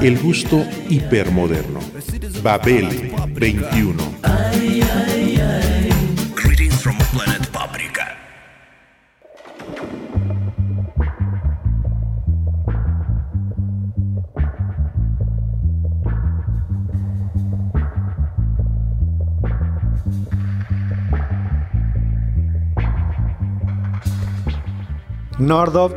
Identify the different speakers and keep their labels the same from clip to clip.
Speaker 1: El gusto hipermoderno. Babel 21.
Speaker 2: Greetings from planet Paprika.
Speaker 3: Nordov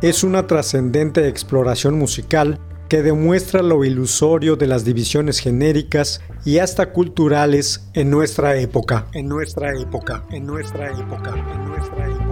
Speaker 3: es una trascendente exploración musical que demuestra lo ilusorio de las divisiones genéricas y hasta culturales en nuestra época, en nuestra época, en nuestra época, en nuestra época.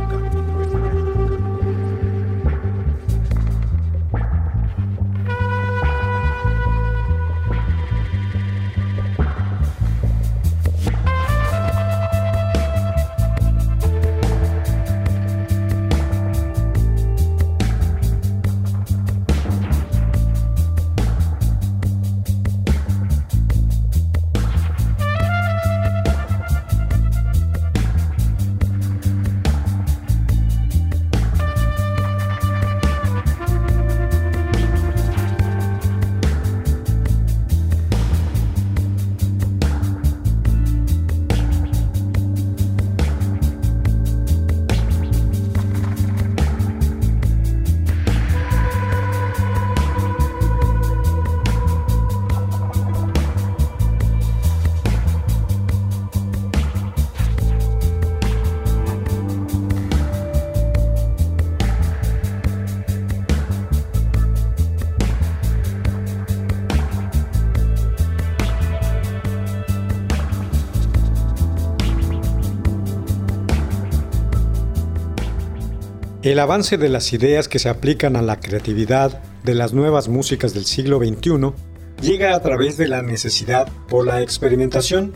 Speaker 3: El avance de las ideas que se aplican a la creatividad de las nuevas músicas del siglo XXI llega a través de la necesidad por la experimentación,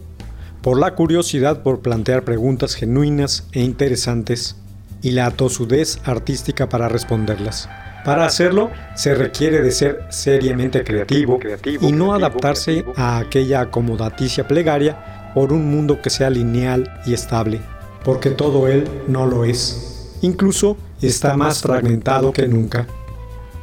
Speaker 3: por la curiosidad por plantear preguntas genuinas e interesantes y la tosudez artística para responderlas. Para hacerlo, se requiere de ser seriamente creativo y no adaptarse a aquella acomodaticia plegaria por un mundo que sea lineal y estable, porque todo él no lo es. Incluso está más fragmentado que nunca.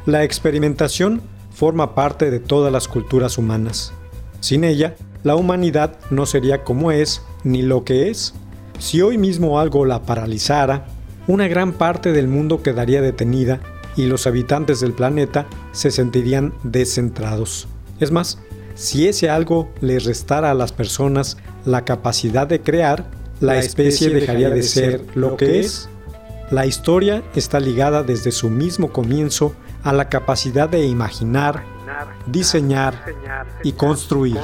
Speaker 3: La experimentación forma parte de todas las culturas humanas. Sin ella, la humanidad no sería como es ni lo que es. Si hoy mismo algo la paralizara, una gran parte del mundo quedaría detenida y los habitantes del planeta se sentirían descentrados. Es más, si ese algo les restara a las personas la capacidad de crear, la especie dejaría de ser lo que es. La historia está ligada desde su mismo comienzo a la capacidad de imaginar, diseñar y construir.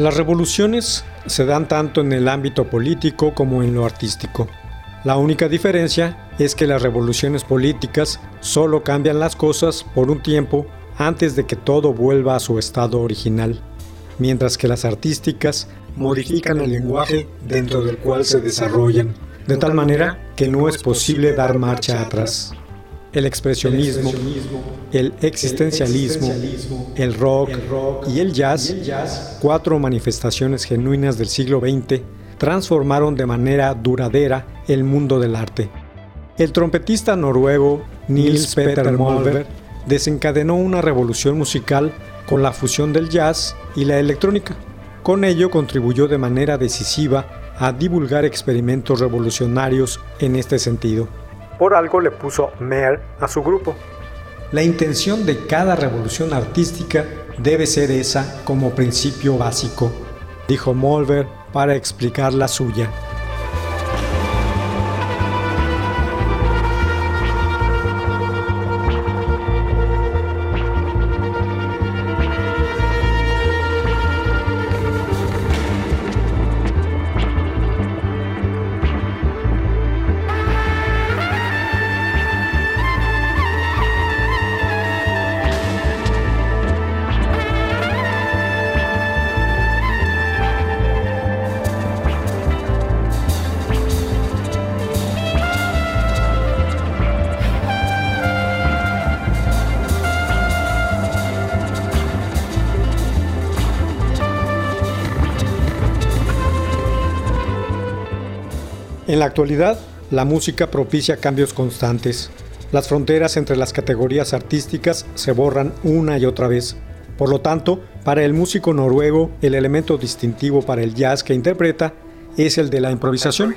Speaker 3: Las revoluciones se dan tanto en el ámbito político como en lo artístico. La única diferencia es que las revoluciones políticas solo cambian las cosas por un tiempo antes de que todo vuelva a su estado original, mientras que las artísticas modifican el lenguaje dentro del cual se desarrollan, de tal manera que no es posible dar marcha atrás. El expresionismo, el existencialismo, el rock y el jazz, cuatro manifestaciones genuinas del siglo XX, transformaron de manera duradera el mundo del arte. El trompetista noruego Nils Peter Molver desencadenó una revolución musical con la fusión del jazz y la electrónica. Con ello contribuyó de manera decisiva a divulgar experimentos revolucionarios en este sentido. Por algo le puso Mer a su grupo. La intención de cada revolución artística debe ser esa como principio básico, dijo Molver para explicar la suya. En la actualidad, la música propicia cambios constantes. Las fronteras entre las categorías artísticas se borran una y otra vez. Por lo tanto, para el músico noruego, el elemento distintivo para el jazz que interpreta es el de la improvisación.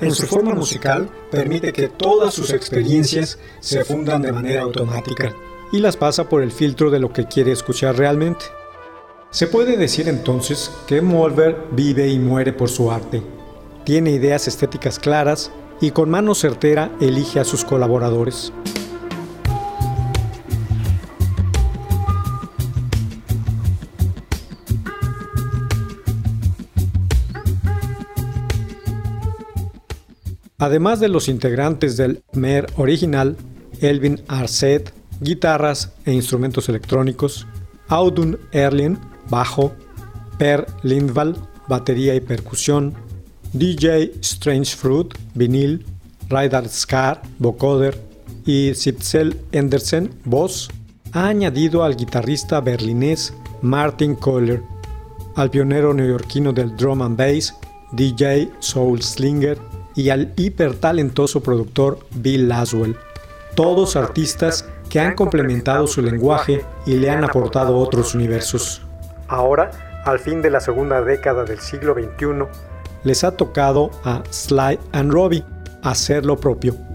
Speaker 3: En su forma musical, permite que todas sus experiencias se fundan de manera automática y las pasa por el filtro de lo que quiere escuchar realmente. Se puede decir entonces que Molver vive y muere por su arte tiene ideas estéticas claras y con mano certera elige a sus colaboradores. Además de los integrantes del MER original, Elvin Arset, guitarras e instrumentos electrónicos, Audun Erlin, bajo, Per Lindvall, batería y percusión, DJ Strange Fruit, vinil, Radar Scar, vocoder y Sipsel Andersen, voz, ha añadido al guitarrista berlinés Martin Kohler, al pionero neoyorquino del drum and bass, DJ Soul Slinger, y al hipertalentoso productor Bill Laswell, todos artistas que han complementado su lenguaje y le han aportado otros universos. Ahora, al fin de la segunda década del siglo XXI, les ha tocado a Sly and Robbie hacer lo propio.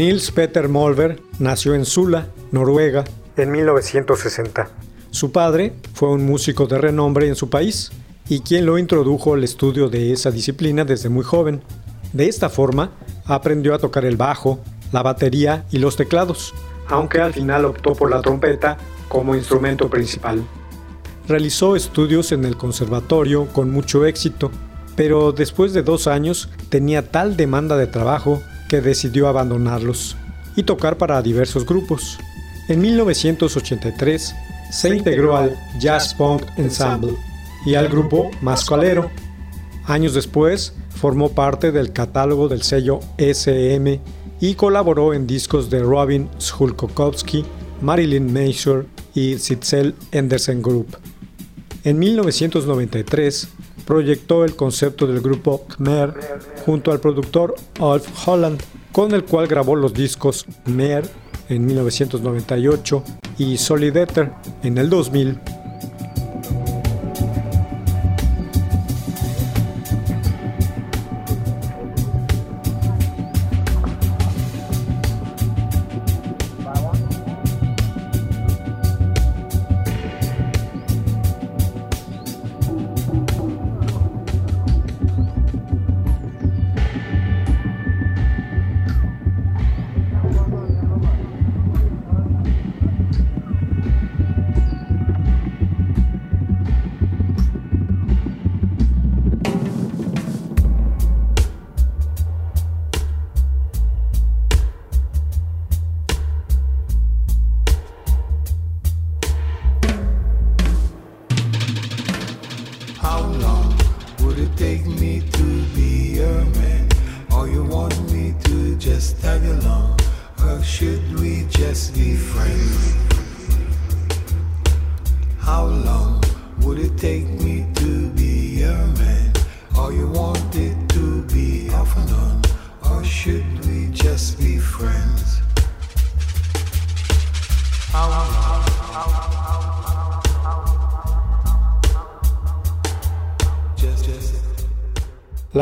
Speaker 3: Nils Peter Molver nació en Sula, Noruega, en 1960. Su padre fue un músico de renombre en su país y quien lo introdujo al estudio de esa disciplina desde muy joven. De esta forma, aprendió a tocar el bajo, la batería y los teclados, aunque al final optó por la trompeta como instrumento principal. Realizó estudios en el conservatorio con mucho éxito, pero después de dos años tenía tal demanda de trabajo que decidió abandonarlos y tocar para diversos grupos. En 1983 se integró al Jazz Punk Ensemble y al grupo Mascalero. Años después formó parte del catálogo del sello SM y colaboró en discos de Robin Schulkowski, Marilyn Mason y Sitzel Anderson Group. En 1993 proyectó el concepto del grupo Khmer junto al productor Alf Holland, con el cual grabó los discos Khmer en 1998 y Solidator en el 2000.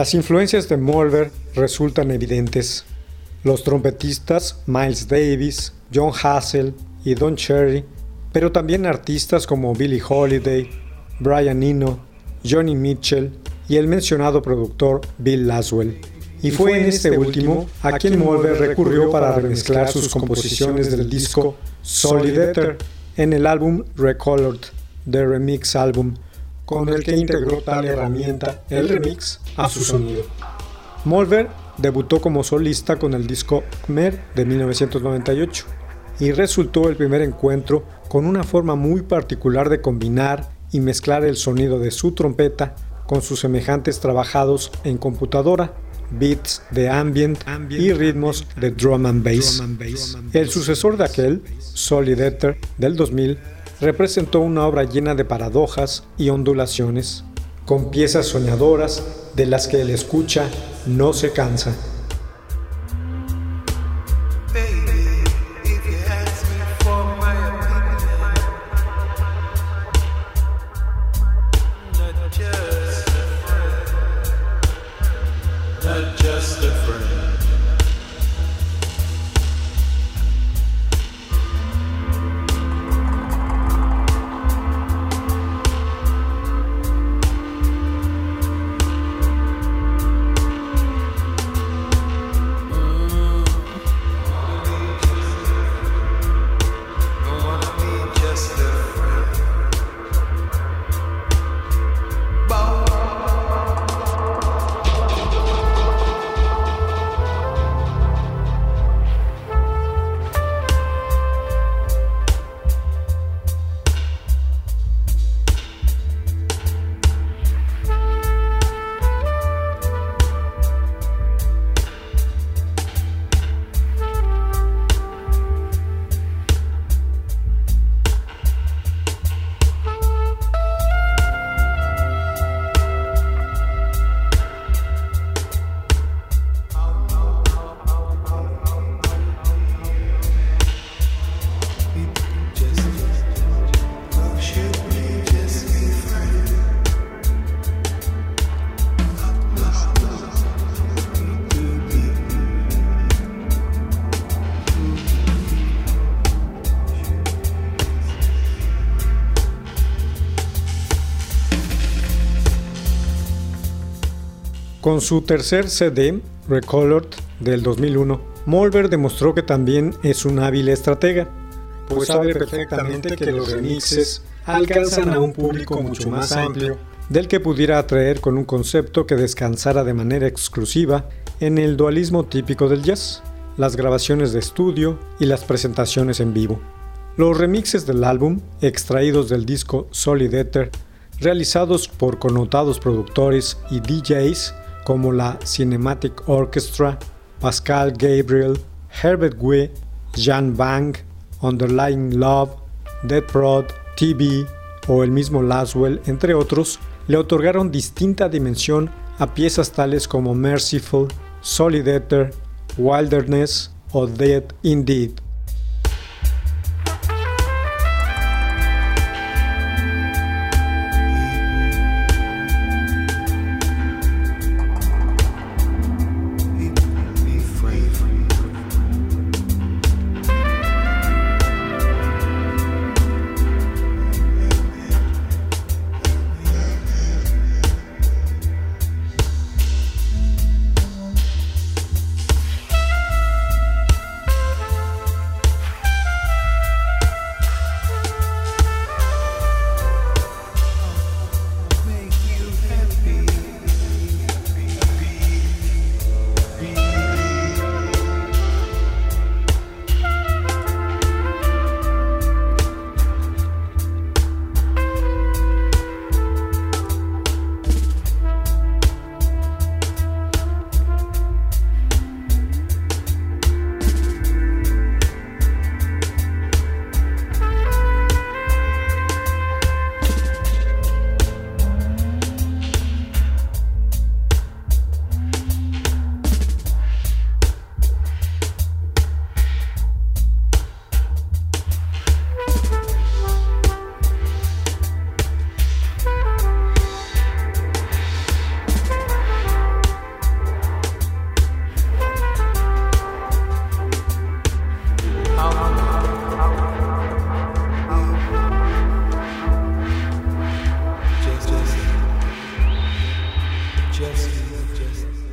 Speaker 3: Las influencias de Mulver resultan evidentes. Los trompetistas Miles Davis, John Hassel y Don Cherry, pero también artistas como Billie Holiday, Brian Eno, Johnny Mitchell y el mencionado productor Bill Laswell. Y fue en este último a quien Mulver recurrió para remezclar sus composiciones del disco Solidator en el álbum Recolored, The Remix Album, con el que integró tal herramienta, el remix, a su sonido. Molver debutó como solista con el disco Khmer de 1998 y resultó el primer encuentro con una forma muy particular de combinar y mezclar el sonido de su trompeta con sus semejantes trabajados en computadora, beats de ambient y ritmos de drum and bass. El sucesor de aquel, Solidator, del 2000, representó una obra llena de paradojas y ondulaciones, con piezas soñadoras de las que el escucha no se cansa. Con su tercer CD, Recolored, del 2001, Molver demostró que también es un hábil estratega, pues sabe perfectamente que los remixes alcanzan a un público mucho más amplio del que pudiera atraer con un concepto que descansara de manera exclusiva en el dualismo típico del jazz, las grabaciones de estudio y las presentaciones en vivo. Los remixes del álbum, extraídos del disco Solid Ether, realizados por connotados productores y DJs como la Cinematic Orchestra, Pascal Gabriel, Herbert Gue, Jan Bang, Underlying Love, Dead Prod, TV o el mismo Laswell, entre otros, le otorgaron distinta dimensión a piezas tales como Merciful, Solid Ether, Wilderness o Dead Indeed.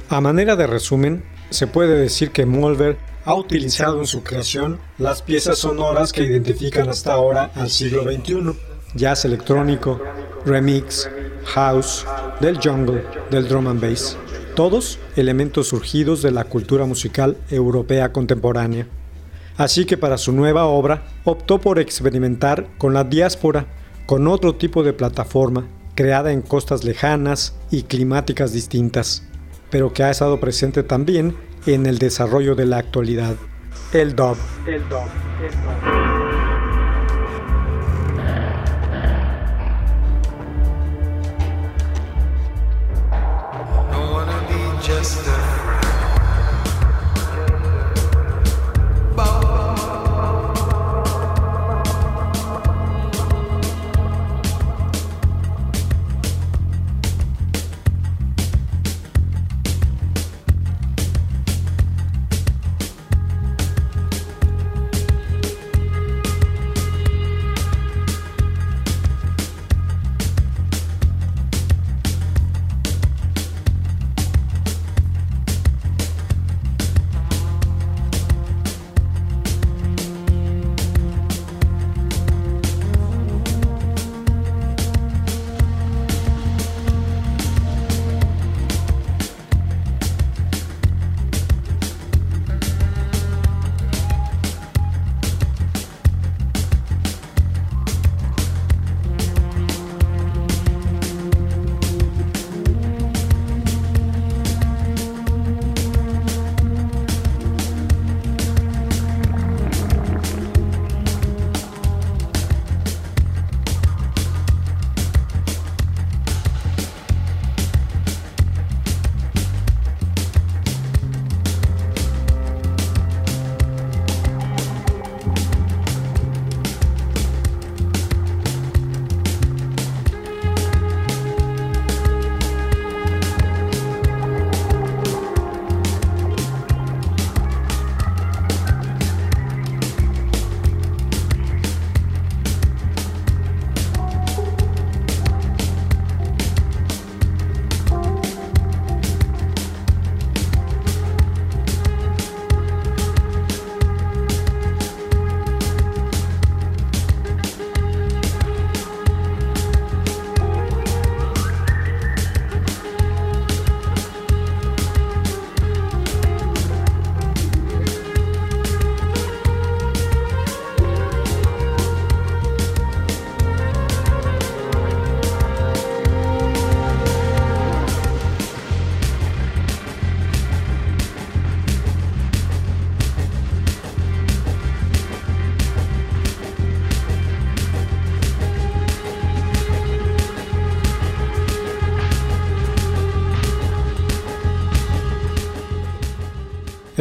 Speaker 3: A manera de resumen, se puede decir que Molver ha utilizado en su creación las piezas sonoras que identifican hasta ahora al siglo XXI, jazz electrónico, remix, house, del jungle, del drum and bass, todos elementos surgidos de la cultura musical europea contemporánea. Así que para su nueva obra optó por experimentar con la diáspora, con otro tipo de plataforma, creada en costas lejanas y climáticas distintas pero que ha estado presente también en el desarrollo de la actualidad. El dub. El. El.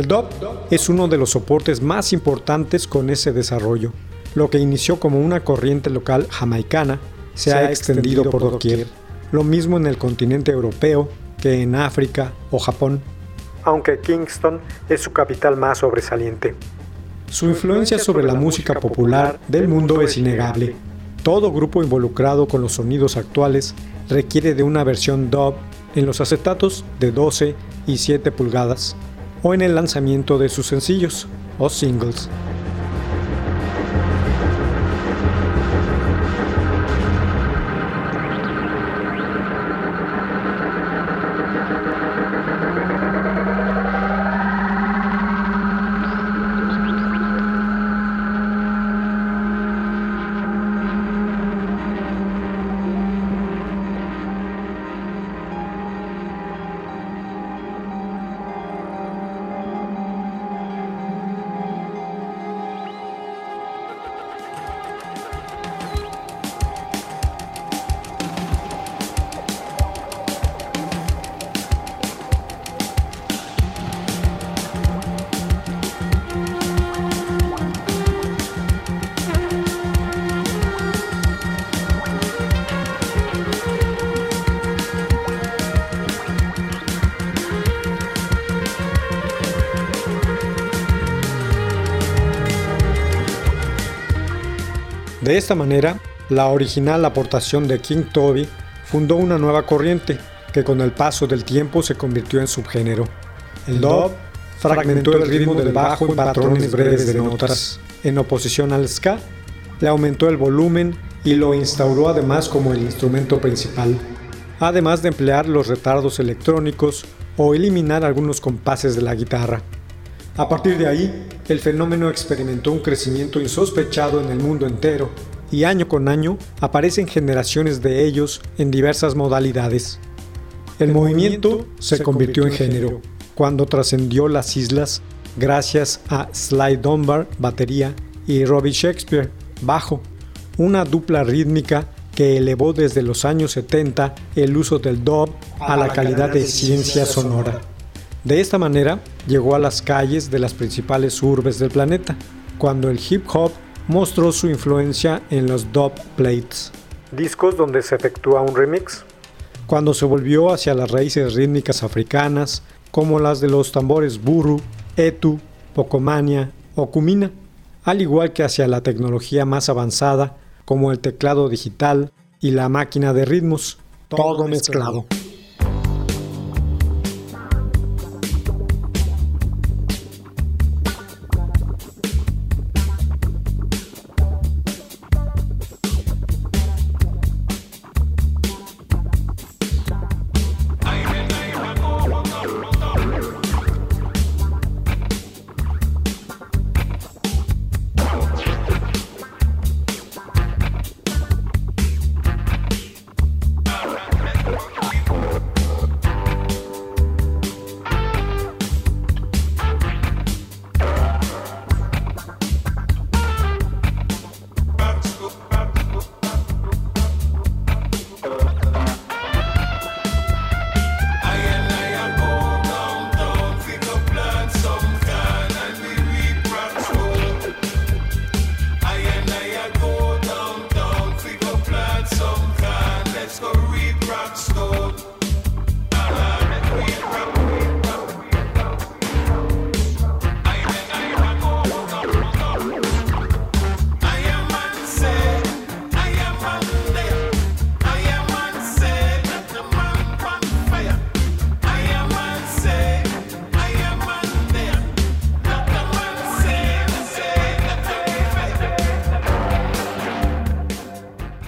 Speaker 3: El dub es uno de los soportes más importantes con ese desarrollo. Lo que inició como una corriente local jamaicana se, ha extendido por doquier. Lo mismo en el continente europeo que en África o Japón, aunque Kingston es su capital más sobresaliente. Su influencia sobre la música popular del mundo es innegable. Todo grupo involucrado con los sonidos actuales requiere de una versión dub en los acetatos de 12 y 7 pulgadas o en el lanzamiento de sus sencillos o singles. De esta manera, la original aportación de King Toby fundó una nueva corriente que con el paso del tiempo se convirtió en subgénero. El dub fragmentó el ritmo del bajo en patrones breves de notas, en oposición al ska, le aumentó el volumen y lo instauró además como el instrumento principal, además de emplear los retardos electrónicos o eliminar algunos compases de la guitarra. A partir de ahí, el fenómeno experimentó un crecimiento insospechado en el mundo entero, y año con año aparecen generaciones de ellos en diversas modalidades. El movimiento se convirtió en género cuando trascendió las islas gracias a Sly Dunbar, batería, y Robbie Shakespeare, bajo, una dupla rítmica que elevó desde los años 70 el uso del dub a la calidad de ciencia sonora. De esta manera, llegó a las calles de las principales urbes del planeta, cuando el hip hop mostró su influencia en los dub plates, discos donde se efectúa un remix, cuando se volvió hacia las raíces rítmicas africanas, como las de los tambores buru, etu, pocomania o kumina, al igual que hacia la tecnología más avanzada, como el teclado digital y la máquina de ritmos, todo mezclado.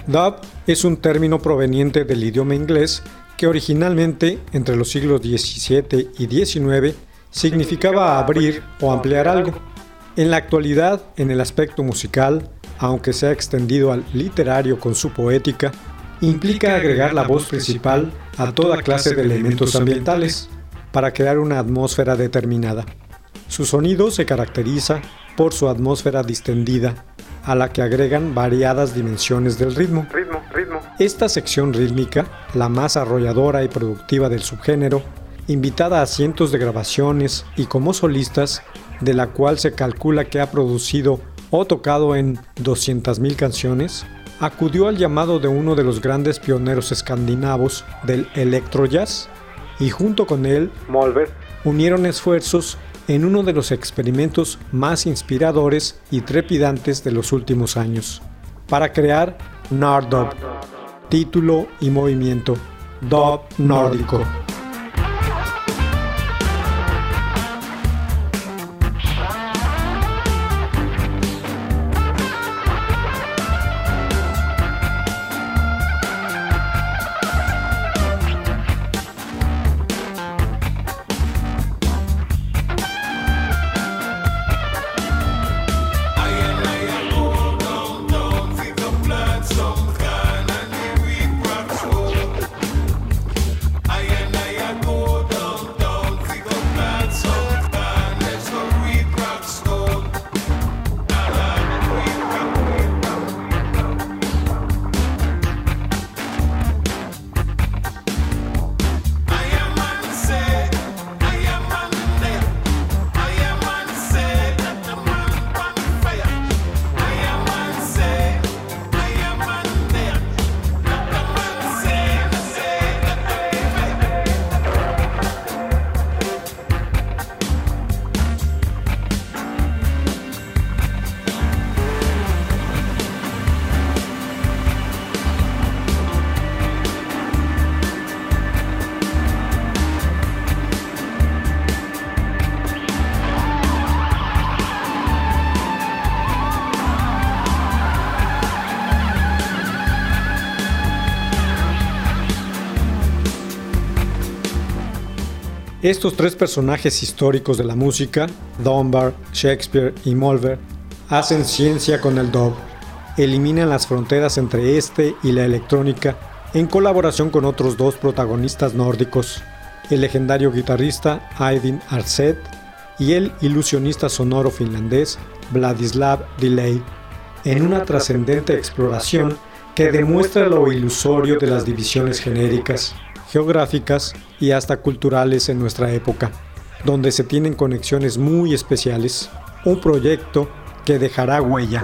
Speaker 3: Dub es un término proveniente del idioma inglés que originalmente, entre los siglos XVII y XIX, significaba abrir o ampliar algo. En la actualidad, en el aspecto musical, aunque se ha extendido al literario con su poética, implica agregar la voz principal a toda clase de elementos ambientales para crear una atmósfera determinada. Su sonido se caracteriza por su atmósfera distendida, a la que agregan variadas dimensiones del ritmo. Esta sección rítmica, la más arrolladora y productiva del subgénero, invitada a cientos de grabaciones y como solistas, de la cual se calcula que ha producido o tocado en 200.000 canciones, acudió al llamado de uno de los grandes pioneros escandinavos del electrojazz y junto con él, Molver, unieron esfuerzos en uno de los experimentos más inspiradores y trepidantes de los últimos años, para crear Nardub, título y movimiento, Dub nórdico. Estos tres personajes históricos de la música, Dunbar, Shakespeare y Mulver, hacen ciencia con el dub, eliminan las fronteras entre este y la electrónica en colaboración con otros dos protagonistas nórdicos, el legendario guitarrista Aydin Arset y el ilusionista sonoro finlandés Vladislav Delay, en una trascendente exploración que demuestra lo ilusorio de las divisiones genéricas geográficas y hasta culturales en nuestra época, donde se tienen conexiones muy especiales, un proyecto que dejará huella.